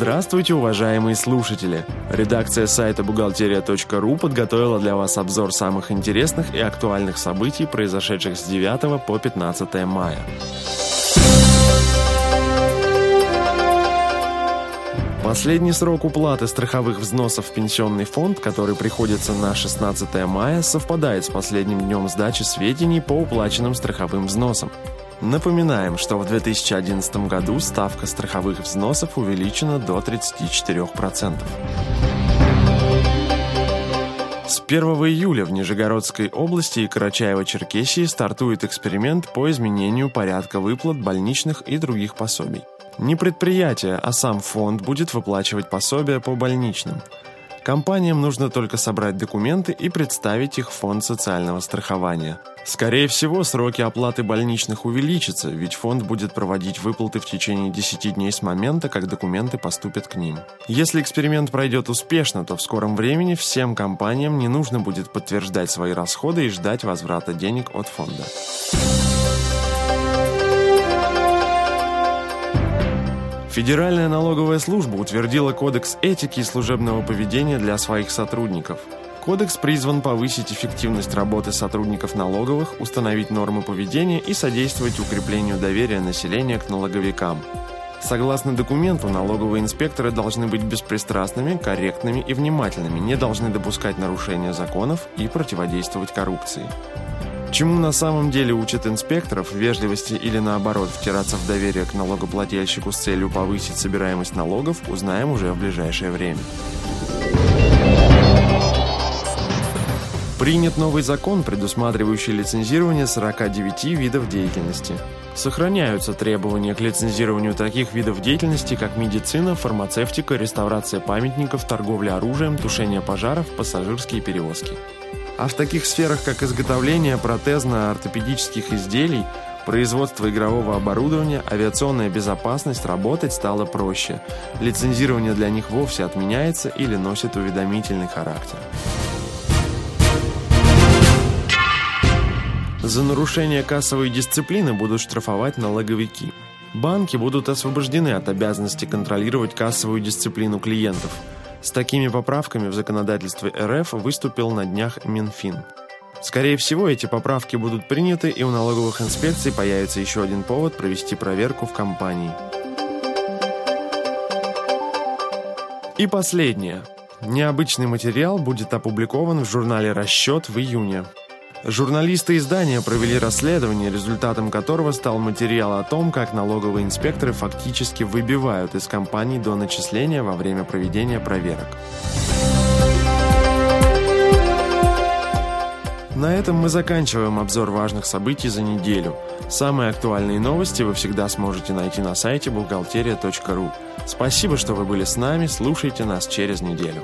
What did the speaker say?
Здравствуйте, уважаемые слушатели! Редакция сайта бухгалтерия.ру подготовила для вас обзор самых интересных и актуальных событий, произошедших с 9 по 15 мая. Последний срок уплаты страховых взносов в пенсионный фонд, который приходится на 16 мая, совпадает с последним днем сдачи сведений по уплаченным страховым взносам. Напоминаем, что в 2011 году ставка страховых взносов увеличена до 34%. С 1 июля в Нижегородской области и Карачаево-Черкесии стартует эксперимент по изменению порядка выплат больничных и других пособий. Не предприятие, а сам фонд будет выплачивать пособия по больничным. Компаниям нужно только собрать документы и представить их в фонд социального страхования. Скорее всего, сроки оплаты больничных увеличатся, ведь фонд будет проводить выплаты в течение 10 дней с момента, как документы поступят к ним. Если эксперимент пройдет успешно, то в скором времени всем компаниям не нужно будет подтверждать свои расходы и ждать возврата денег от фонда. Федеральная налоговая служба утвердила кодекс этики и служебного поведения для своих сотрудников – Кодекс призван повысить эффективность работы сотрудников налоговых, установить нормы поведения и содействовать укреплению доверия населения к налоговикам. Согласно документу, налоговые инспекторы должны быть беспристрастными, корректными и внимательными, не должны допускать нарушения законов и противодействовать коррупции. Чему на самом деле учат инспекторов, вежливости или наоборот втираться в доверие к налогоплательщику с целью повысить собираемость налогов, узнаем уже в ближайшее время. Принят новый закон, предусматривающий лицензирование 49 видов деятельности. Сохраняются требования к лицензированию таких видов деятельности, как медицина, фармацевтика, реставрация памятников, торговля оружием, тушение пожаров, пассажирские перевозки. А в таких сферах, как изготовление протезно-ортопедических изделий, производство игрового оборудования, авиационная безопасность работать стало проще. Лицензирование для них вовсе отменяется или носит уведомительный характер. За нарушение кассовой дисциплины будут штрафовать налоговики. Банки будут освобождены от обязанности контролировать кассовую дисциплину клиентов. С такими поправками в законодательстве РФ выступил на днях Минфин. Скорее всего, эти поправки будут приняты, и у налоговых инспекций появится еще один повод провести проверку в компании. И последнее. Необычный материал будет опубликован в журнале «Расчет» в июне. Журналисты издания провели расследование, результатом которого стал материал о том, как налоговые инспекторы фактически выбивают из компаний до начисления во время проведения проверок. На этом мы заканчиваем обзор важных событий за неделю. Самые актуальные новости вы всегда сможете найти на сайте бухгалтерия.ру. Спасибо, что вы были с нами, слушайте нас через неделю.